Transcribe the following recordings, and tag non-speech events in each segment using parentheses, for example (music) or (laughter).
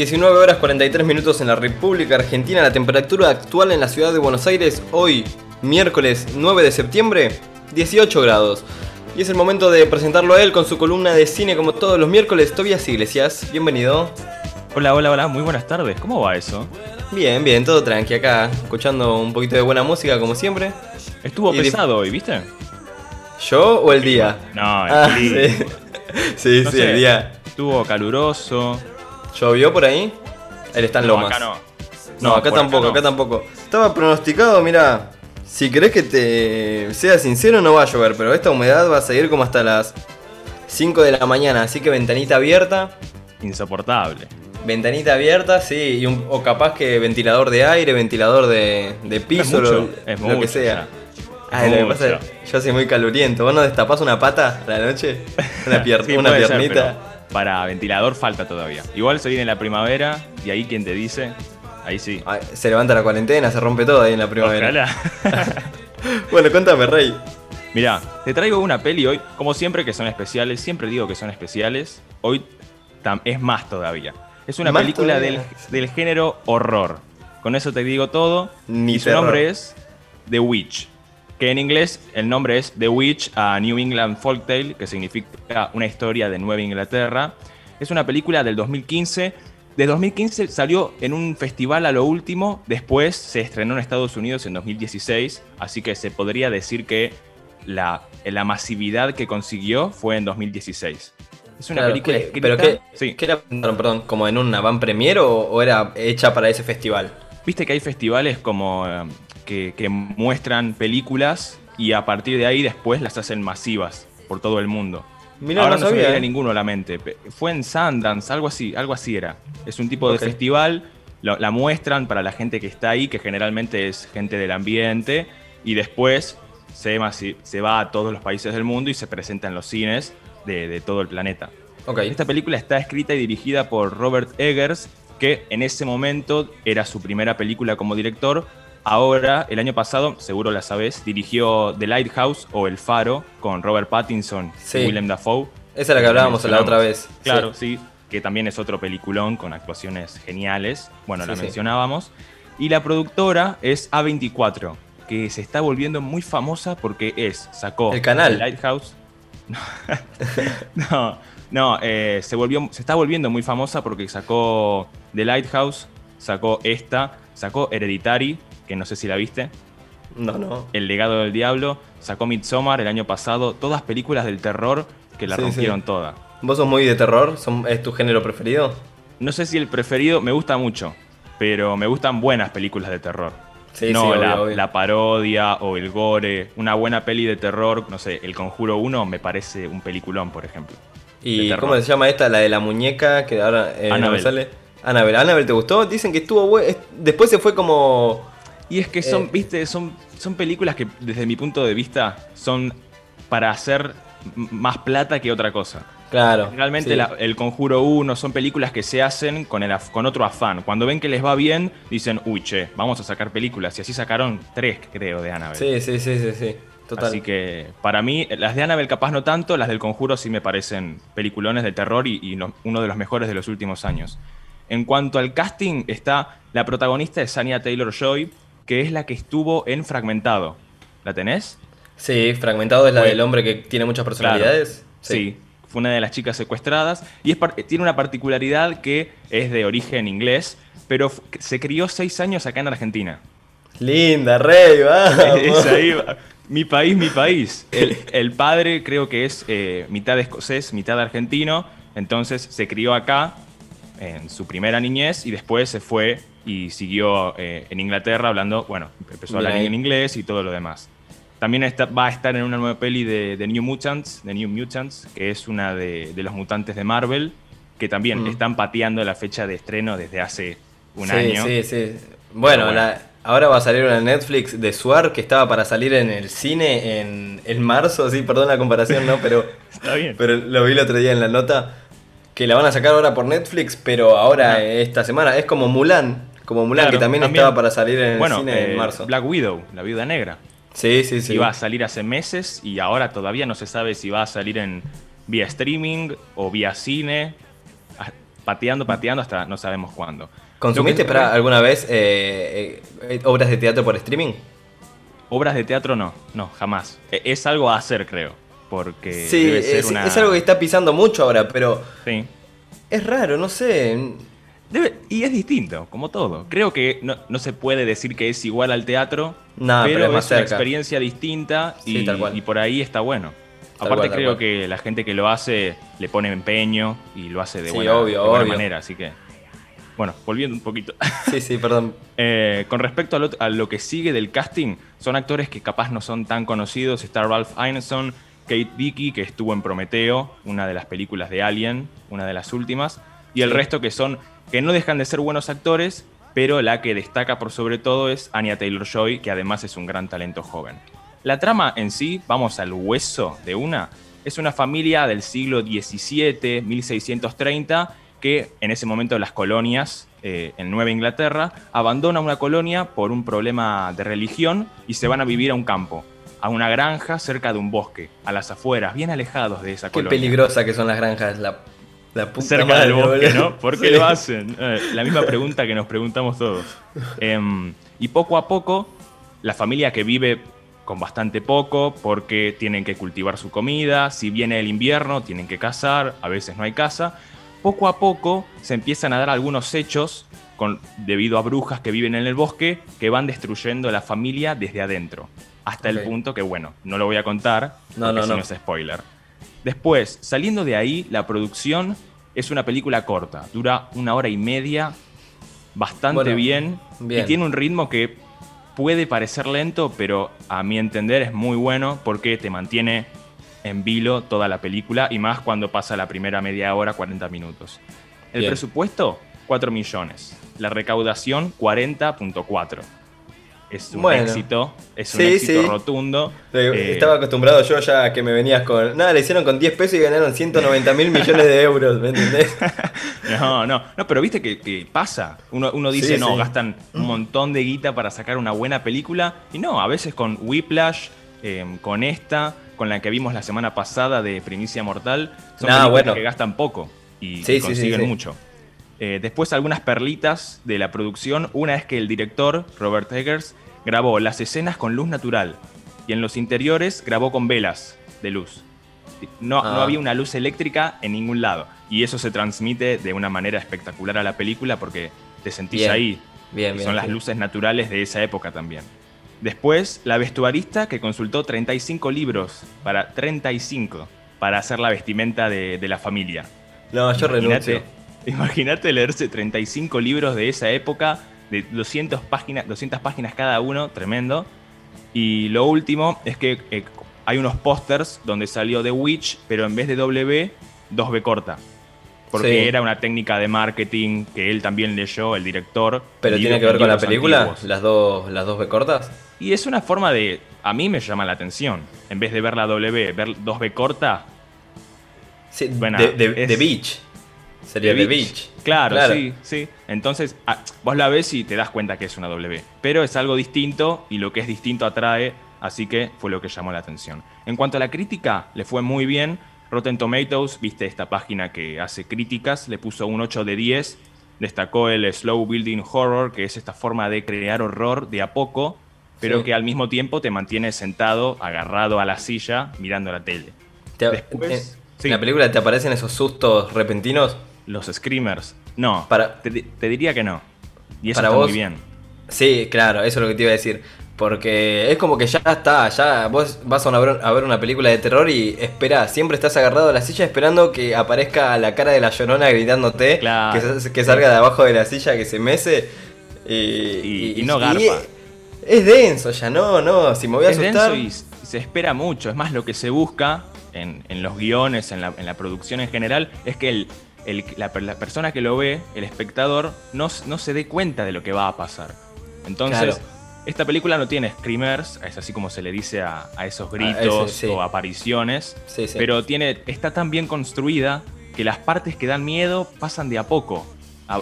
19 horas 43 minutos en la República Argentina. La temperatura actual en la ciudad de Buenos Aires hoy, miércoles 9 de septiembre, 18 grados. Y es el momento de presentarlo a él con su columna de cine como todos los miércoles. Tobias Iglesias, bienvenido. Hola, hola, hola, muy buenas tardes. ¿Cómo va eso? Bien, bien, todo tranqui acá, escuchando un poquito de buena música como siempre. Estuvo Y pesado hoy, ¿viste? ¿Yo o el día? No, el Ah, clima. (laughs) sí, sí, No sí, sé, el día. Estuvo caluroso. ¿Llovió por ahí? Él está en No, Lomas. acá no. No, acá tampoco, no. acá tampoco. Estaba pronosticado, mira, si querés que te sea sincero no va a llover, pero esta humedad va a seguir como hasta las 5 de la mañana, así que ventanita abierta, Insoportable. ventanita abierta, sí, y un- o capaz que ventilador de aire, ventilador de, de piso, mucho, lo, es lo que sea. ya. Ay, lo que pasa Mucho. es que yo soy muy caluriento. ¿Vos no destapás una pata a la noche? Una, pier- (laughs) Sí, una puede ser, piernita. pero para ventilador falta todavía. Igual se viene la primavera y ahí quien te dice, ahí sí. Ay, se levanta la cuarentena, se rompe todo ahí en la primavera. Ojalá. (laughs) Bueno, cuéntame, Rey. Mirá, te traigo una peli hoy, como siempre que son especiales, siempre digo que son especiales, hoy es más todavía. Es una Más película del, del género horror. Con eso te digo todo. Ni y su terror. nombre es The Witch. Que en inglés el nombre es The Witch a New England Folktale, que significa una historia de Nueva Inglaterra. Es una película del 2015. De 2015 salió en un festival a lo último, después se estrenó en Estados Unidos en 2016, así que se podría decir que la, la masividad que consiguió fue en 2016. Es una Claro, película ¿qué- escrita... ¿Pero qué, Sí. qué era? Perdón, perdón, ¿como en una van premier o, o era hecha para ese festival? Viste que hay festivales como eh, que, que muestran películas y a partir de ahí después las hacen masivas por todo el mundo. Mirá, Ahora no no, se me viene eh. ninguno a la mente. Fue en Sundance, algo así, algo así era. Es un tipo de festival, lo- la muestran para la gente que está ahí, que generalmente es gente del ambiente, y después se, va a todos los países del mundo y se presenta en los cines de, de todo el planeta. Ok. Esta película está escrita y dirigida por Robert Eggers, que en ese momento era su primera película como director. Ahora, el año pasado, seguro la sabes, dirigió The Lighthouse o El Faro con Robert Pattinson Sí. y Willem Dafoe. Esa es la que hablábamos la otra vez. Claro, Sí. sí. que también es otro peliculón con actuaciones geniales. Bueno, Sí, la mencionábamos. Y la productora es A24, que se está volviendo muy famosa porque es, sacó El canal. The Lighthouse. (laughs) no, no, eh, se, volvió, se está volviendo muy famosa porque sacó The Lighthouse, sacó esta, sacó Hereditary, que no sé si la viste, No, no. El legado del diablo, sacó Midsommar el año pasado, todas películas del terror que la Sí, rompieron sí. toda. ¿Vos sos muy de terror? ¿Son- ¿Es tu género preferido? No sé si el preferido, me gusta mucho, pero me gustan buenas películas de terror. Sí, no obvio, la, obvio. la parodia o el gore. Una buena peli de terror, no sé, El Conjuro 1 me parece un peliculón, por ejemplo. ¿Y cómo se llama esta? La de la muñeca que ahora eh, no me Annabelle. sale. Annabelle. ¿Annabelle te gustó? Dicen que estuvo. Después se fue como... Y es que son, Eh. viste, son, son películas que desde mi punto de vista son para hacer más plata que otra cosa. Claro. Realmente sí. la- El Conjuro 1 son películas que se hacen con, el, con otro afán. Cuando ven que les va bien, dicen, uy, che, vamos a sacar películas. Y así sacaron tres, creo, de Annabelle. Sí, sí, sí, sí, sí. Total. Así que para mí, las de Annabelle capaz no tanto, las del Conjuro sí me parecen peliculones de terror y, uno de los mejores de los últimos años. En cuanto al casting, está la protagonista es Anya Taylor-Joy, que es la que estuvo en Fragmentado. ¿La tenés? Sí, fragmentado es la del hombre que tiene muchas personalidades. Sí. Fue una de las chicas secuestradas y es tiene una particularidad que es de origen inglés, pero se crió seis años acá en Argentina. Linda, Rey, vamos. (laughs) Es ahí, va. mi país, mi país. El, el padre creo que es eh, mitad escocés, mitad argentino, entonces se crió acá en su primera niñez y después se fue y siguió eh, en Inglaterra hablando, bueno, empezó a hablar en inglés y todo lo demás. También está- va a estar en una nueva peli de, de New Mutants, de New Mutants, que es una de, de los mutantes de Marvel, que también Mm. están pateando la fecha de estreno desde hace un sí, año. Sí, sí. Bueno, bueno. la- ahora va a salir una Netflix de Suar que estaba para salir en el cine en, en marzo, sí, perdón la comparación, ¿no? Pero, (laughs) Está bien. pero lo vi el otro día en la nota. Que la van a sacar ahora por Netflix, pero ahora esta semana. Es como Mulan. Como Mulan, Claro, que también, también. estaba para salir en el bueno, cine eh, en marzo. Black Widow, la viuda negra. Sí, sí, sí. Iba a salir hace meses y ahora todavía no se sabe si va a salir en vía streaming o vía cine. Ah, pateando, pateando hasta no sabemos cuándo. ¿Consumiste para alguna vez eh, eh, obras de teatro por streaming? Obras de teatro no, no, jamás. E, es algo a hacer, creo. Porque sí, es, algo que está pisando mucho ahora, pero sí. es raro, no sé. Y es distinto, como todo. Creo que no, se puede decir que es igual al teatro, pero, es, una experiencia distinta y, y, por ahí está bueno. Aparte creo que la gente que lo hace le pone empeño y lo hace de, buena, manera, así que... Bueno, volviendo un poquito. (laughs) Sí, sí, perdón. (laughs) Eh, con respecto a lo, que sigue del casting, son actores que capaz no son tan conocidos. Está Ralph Ineson, Kate Dickey, que estuvo en Prometeo, una de las películas de Alien, una de las últimas. Y el resto que son, que no dejan de ser buenos actores, pero la que destaca por sobre todo es Anya Taylor-Joy, que además es un gran talento joven. La trama en sí, vamos al hueso de una, es una familia del siglo XVII, 1630, que en ese momento las colonias eh, en Nueva Inglaterra abandona una colonia por un problema de religión y se van a vivir a un campo, a una granja cerca de un bosque, a las afueras, bien alejados de esa colonia. Qué peligrosa que son las granjas, la, puta Cerca del bosque, ¿no? ¿Por qué lo hacen? Eh, la misma pregunta que nos preguntamos todos. Em, y poco a poco, la familia que vive con bastante poco porque tienen que cultivar su comida, si viene el invierno tienen que cazar, a veces no hay casa. Poco a poco se empiezan a dar algunos hechos con, debido a brujas que viven en el bosque que van destruyendo la familia desde adentro. Hasta el punto que, bueno, no lo voy a contar, no, no, no. es spoiler. Después, saliendo de ahí, la producción es una película corta, dura una hora y media, bastante bien, bien, y tiene un ritmo que puede parecer lento, pero a mi entender es muy bueno porque te mantiene en vilo toda la película y más cuando pasa la primera media hora, 40 minutos. El presupuesto, 4 millones. La recaudación, 40.4 es un éxito, es un éxito rotundo. Eh, estaba acostumbrado yo ya a que me venías con. Nada, le hicieron con 10 pesos y ganaron 190 mil millones de euros, ¿me entendés? (laughs) no, no, no, pero viste que, pasa. Uno, dice, no, gastan un montón de guita para sacar una buena película. Y no, a veces con Whiplash, em, con esta, con la que vimos la semana pasada de Primicia Mortal, son películas que gastan poco y, consiguen mucho. Eh, después algunas perlitas de la producción. Una es que el director, Robert Eggers, grabó las escenas con luz natural y en los interiores grabó con velas de luz. No, no, ah. había una luz eléctrica en ningún lado. Y eso se transmite de una manera espectacular a la película porque te sentís ahí. Bien, Son las luces naturales de esa época también. Después, la vestuarista que consultó 35 libros, para 35, para hacer la vestimenta de, la familia. No, yo renuncio. Imagínate leerse 35 libros de esa época, de 200 páginas, 200 páginas cada uno, tremendo. Y lo último es que eh, hay unos pósters donde salió The Witch, pero en vez de W, 2B corta. Porque era una técnica de marketing que él también leyó, el director. ¿Pero tiene que ver con la película? ¿Las dos, ¿Las dos B cortas? Y es una forma de. A mí me llama la atención. En vez de ver la W, ver 2B corta. Sí, de, de Beach. Sería The Beach. Claro, sí, sí. Entonces, ah, vos la ves y te das cuenta que es una W. Pero es algo distinto y lo que es distinto atrae, así que fue lo que llamó la atención. En cuanto a la crítica, le fue muy bien. Rotten Tomatoes, viste esta página que hace críticas, le puso un 8 de 10. Destacó el slow building horror, que es esta forma de crear horror de a poco, pero que al mismo tiempo te mantiene sentado, agarrado a la silla, mirando la tele. Después, ¿En la película te aparecen esos sustos repentinos? Los screamers. No, para, te, diría que no. Y eso está muy bien. Sí, claro, eso es lo que te iba a decir. Porque es como que ya está, ya vos vas a, ver una película de terror y espera, siempre estás agarrado a la silla esperando que aparezca la cara de la llorona gritándote, que, salga de abajo de la silla, que se mece. Y, no garpa. es denso ya, no, no, si me voy a es asustar. Denso y se espera mucho, es más lo que se busca en, los guiones, en la, en la producción en general, es que el, la, persona que lo ve, el espectador, no, no, se dé cuenta de lo que va a pasar. Entonces, esta película no tiene screamers, es así como se le dice a, esos gritos o apariciones, pero tiene, está tan bien construida que las partes que dan miedo pasan de a poco,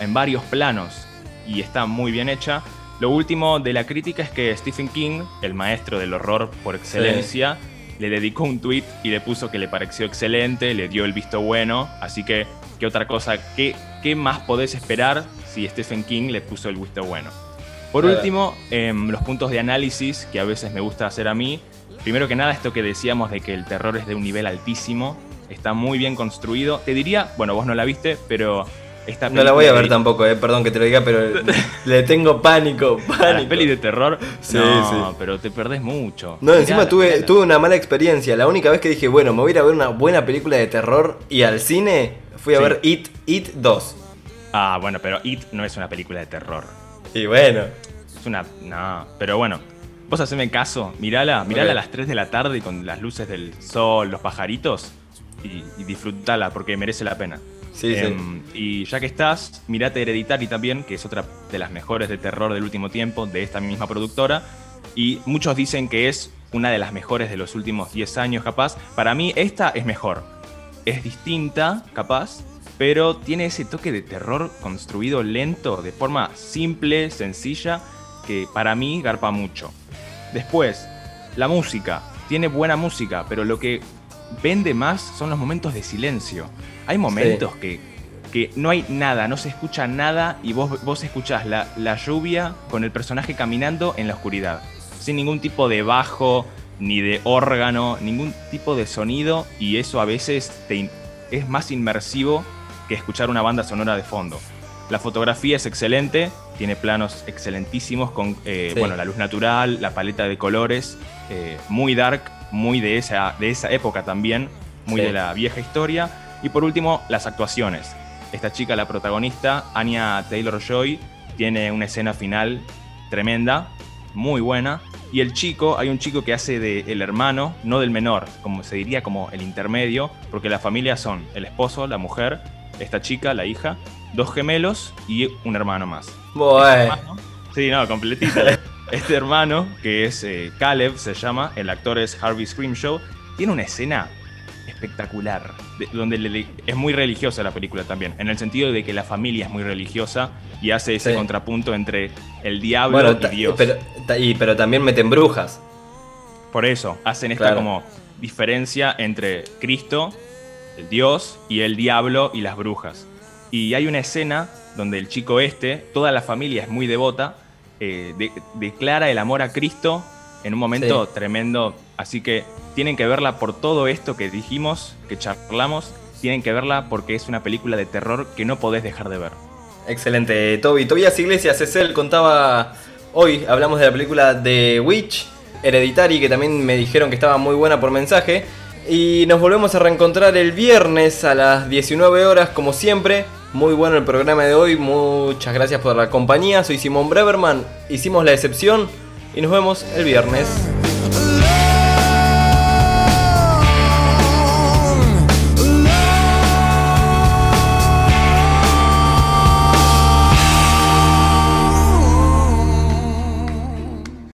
en varios planos, y está muy bien hecha. Lo último de la crítica es que Stephen King, el maestro del horror por excelencia, le dedicó un tweet y le puso que le pareció excelente, le dio el visto bueno, así que, ¿qué otra cosa? ¿Qué, qué más podés esperar si Stephen King le puso el visto bueno? Por último, em, los puntos de análisis que a veces me gusta hacer a mí. Primero que nada, esto que decíamos de que el terror es de un nivel altísimo, está muy bien construido. Te diría, bueno, vos no la viste, pero esta no la voy a ver tampoco, eh, perdón que te lo diga, pero (laughs) le tengo pánico, pánico. La peli de terror, sí, no, sí. pero te perdés mucho. No, encima tuve, tuve una mala experiencia. La única vez que dije, bueno, me voy a ir a ver una buena película de terror y al cine fui a ver It, It 2. Ah, bueno, pero It no es una película de terror. Y bueno. Es una. No, pero bueno. Vos haceme caso, mirala, mirala a las 3 de la tarde con las luces del sol, los pajaritos y, y disfrutala porque merece la pena. Em, y ya que estás, mirate Hereditary también, que es otra de las mejores de terror del último tiempo, de esta misma productora. Y muchos dicen que es una de las mejores de los últimos 10 años, capaz. Para mí, esta es mejor. Es distinta, capaz, pero tiene ese toque de terror construido lento, de forma simple, sencilla, que para mí garpa mucho. Después, la música. Tiene buena música, pero lo que vende más son los momentos de silencio. Hay momentos que, que, no hay nada, no se escucha nada y vos, vos escuchás la, la, lluvia con el personaje caminando en la oscuridad. Sin ningún tipo de bajo, ni de órgano, ningún tipo de sonido y eso a veces te, es más inmersivo que escuchar una banda sonora de fondo. La fotografía es excelente, tiene planos excelentísimos con eh, sí. bueno, la luz natural, la paleta de colores, eh, muy dark, muy de esa, de esa época también, muy sí. de la vieja historia. Y por último, las actuaciones. Esta chica, la protagonista, Anya Taylor Joy, tiene una escena final tremenda, muy buena. Y el chico, hay un chico que hace de el hermano, no del menor, como se diría como el intermedio, porque la familia son el esposo, la mujer, esta chica, la hija, dos gemelos y un hermano más. Este hermano, sí, no, completita. (laughs) este hermano, que es eh, Caleb, se llama, el actor es Harvey Scrimshaw, tiene una escena espectacular, de, donde le, es muy religiosa la película también, en el sentido de que la familia es muy religiosa y hace ese sí. contrapunto entre el diablo bueno, y Dios. Pero, y, pero también meten brujas. Por eso, hacen esta claro. como diferencia entre Cristo, el Dios, y el diablo y las brujas. Y hay una escena donde el chico este, toda la familia es muy devota, eh, de, declara el amor a Cristo en un momento sí. tremendo. Así que tienen que verla por todo esto que dijimos, que charlamos. Tienen que verla porque es una película de terror que no podés dejar de ver. Excelente, Toby. Tobias Iglesias, Cecil contaba hoy, hablamos de la película The Witch, Hereditary, que también me dijeron que estaba muy buena por mensaje. Y nos volvemos a reencontrar el viernes a las 19 horas, como siempre. Muy bueno el programa de hoy, muchas gracias por la compañía. Soy Simón Breverman, hicimos la excepción y nos vemos el viernes.